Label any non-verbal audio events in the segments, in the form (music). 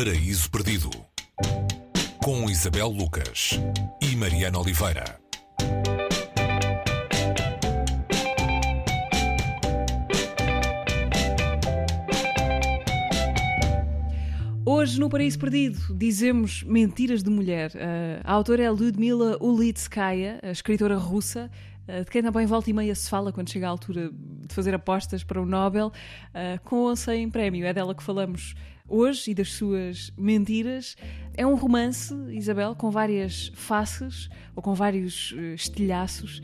Paraíso Perdido com Isabel Lucas e Mariana Oliveira. Hoje, no Paraíso Perdido, dizemos mentiras de mulher. Uh, a autora é Ludmila Ulitskaya, escritora russa, uh, de quem também volta e meia se fala quando chega a altura de fazer apostas para o Nobel, uh, com ou sem prémio. É dela que falamos hoje e das suas mentiras. É um romance, Isabel, com várias faces ou com vários estilhaços.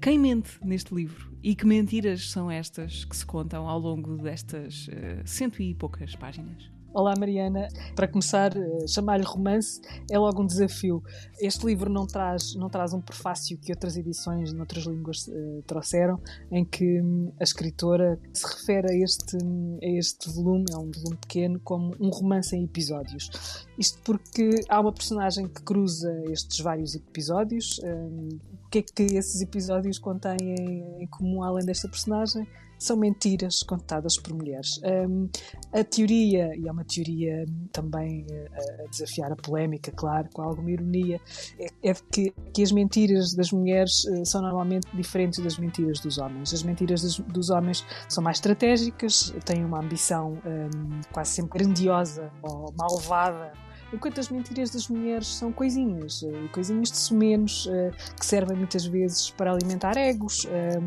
Quem mente neste livro? E que mentiras são estas que se contam ao longo destas cento e poucas páginas? Olá Mariana, para começar, eh, chamar-lhe romance é logo um desafio. Este livro não traz, não traz um prefácio que outras edições noutras línguas uh, trouxeram, em que um, a escritora se refere a este, a este volume, é um volume pequeno, como um romance em episódios. Isto porque há uma personagem que cruza estes vários episódios. Um, o que é que esses episódios contêm em, em comum além desta personagem? São mentiras contadas por mulheres. Um, a teoria, e é uma teoria também a, a, desafiar a polémica, claro, com alguma ironia, é, é que, que, as mentiras das mulheres uh, são normalmente diferentes das mentiras dos homens. As mentiras dos, dos homens são mais estratégicas, têm uma ambição um, quase sempre grandiosa ou malvada enquanto as mentiras das mulheres são coisinhas, eh, coisinhas de sumenos eh, que servem muitas vezes para alimentar egos, eh,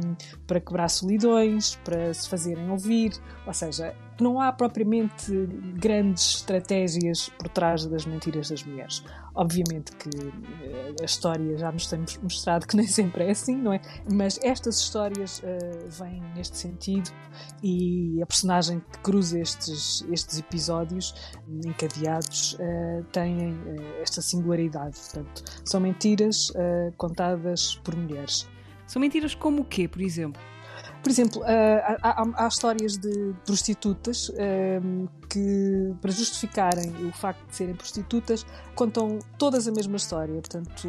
para quebrar solidões, para se fazerem ouvir, ou seja, não há propriamente grandes estratégias por trás das mentiras das mulheres. Obviamente que a história já nos tem mostrado que (laughs) nem sempre é assim, não é? Mas estas histórias uh, vêm neste sentido e a personagem que cruza estes, estes episódios encadeados uh, tem uh, esta singularidade. Portanto, são mentiras contadas por mulheres. São mentiras como o quê, por exemplo? Por exemplo, há, há, há histórias de prostitutas que, para justificarem o facto de serem prostitutas, contam todas a mesma história. Portanto,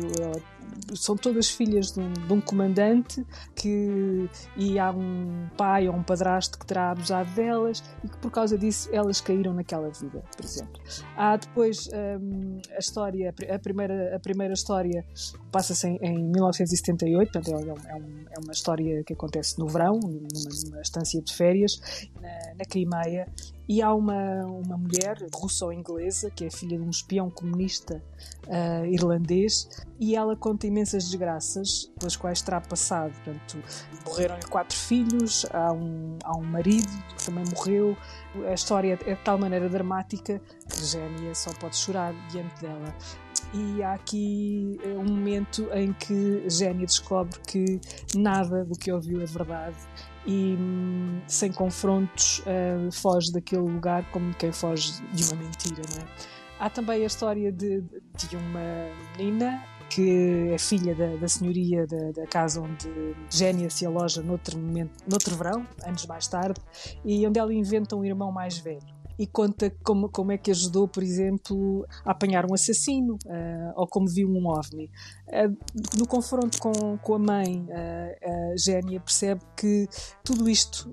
são todas filhas de um, de um, comandante que e há um pai ou um padrasto que terá abusado delas e que por causa disso elas caíram naquela vida, por exemplo. Há depois um, a história, a primeira, a primeira história passa-se em, em, 1978, portanto é, é, um, é, uma história que acontece no verão, numa, numa estância de férias, na, na Crimeia, e há uma, uma mulher russa ou inglesa, que é filha de um espião comunista uh, irlandês, e ela conta imensas desgraças pelas quais terá passado. Portanto, morreram-lhe quatro filhos, há um, há um marido que também morreu. A história é de tal maneira dramática que Gênia só pode chorar diante dela e há aqui eh, um momento em que Gênia descobre que nada do que ouviu é verdade e hum, sem confrontos uh, foge daquele lugar como quem foge de uma mentira, não é? Há também a história de, de uma menina que é filha da, da senhoria da, da, casa onde Gênia se aloja noutro, momento, noutro verão, anos mais tarde, e onde ela inventa um irmão mais velho e conta como, como é que ajudou, por exemplo, a apanhar um assassino uh, ou como viu um ovni. Uh, no confronto com, com a mãe, uh, a Génia percebe que tudo isto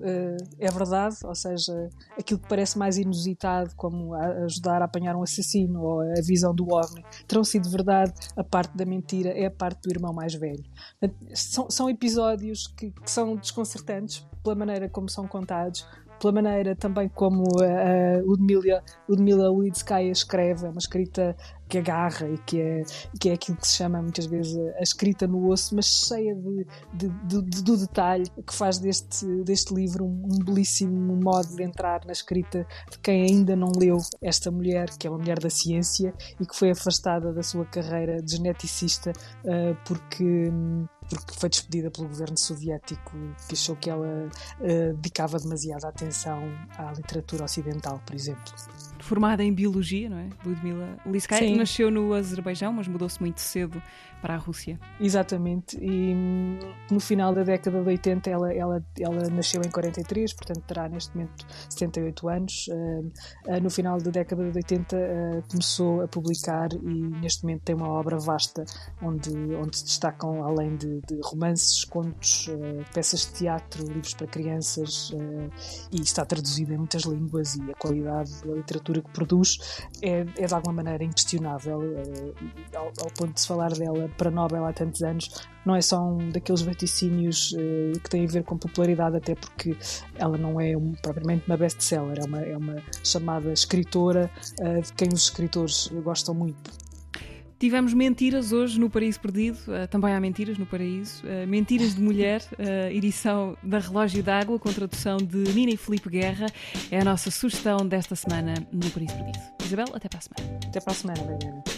é verdade, ou seja, aquilo que parece mais inusitado, como a ajudar a apanhar um assassino ou a visão do ovni, terão sido verdade, a parte da mentira é a parte do irmão mais velho. São, são episódios que, que são desconcertantes pela maneira como são contados, pela maneira também como a Ludmila, Ludmila Ulitskaya escreve, é uma escrita que agarra e que é, que é aquilo que se chama muitas vezes a escrita no osso, mas cheia de, de, de, de do detalhe que faz deste, deste livro um, um, belíssimo modo de entrar na escrita de quem ainda não leu esta mulher, que é uma mulher da ciência e que foi afastada da sua carreira de geneticista uh, porque. Um, porque foi despedida pelo governo soviético que achou que ela uh, dedicava demasiada atenção à literatura ocidental, por exemplo. Formada em biologia, não é? Ludmila Liskaya nasceu no Azerbaijão, mas mudou-se muito cedo para a Rússia. Exatamente, e hum, no final da década de 80 ela, ela, ela nasceu em 43, portanto terá neste momento 78 anos. Uh, no final da década de 80 uh, começou a publicar e neste momento tem uma obra vasta onde, onde se destacam, além de, de romances, contos, uh, peças de teatro, livros para crianças e está traduzido em muitas línguas e a qualidade da literatura que produz é, é de alguma maneira inquestionável, é, ao, ao, ponto de se falar dela para Nobel há tantos anos. Não é só um daqueles vaticínios que têm a ver com popularidade, até porque ela não é um, propriamente uma best-seller, é uma, é uma chamada escritora de quem os escritores gostam muito. Tivemos mentiras hoje no Paraíso Perdido, uh, também há mentiras no Paraíso. Uh, mentiras de Mulher, uh, (laughs) edição da Relógio d'Água, com tradução de Nina e Felipe Guerra, é a nossa sugestão desta semana no Paraíso Perdido. Isabel, até para a semana. Até para a semana, Mariana.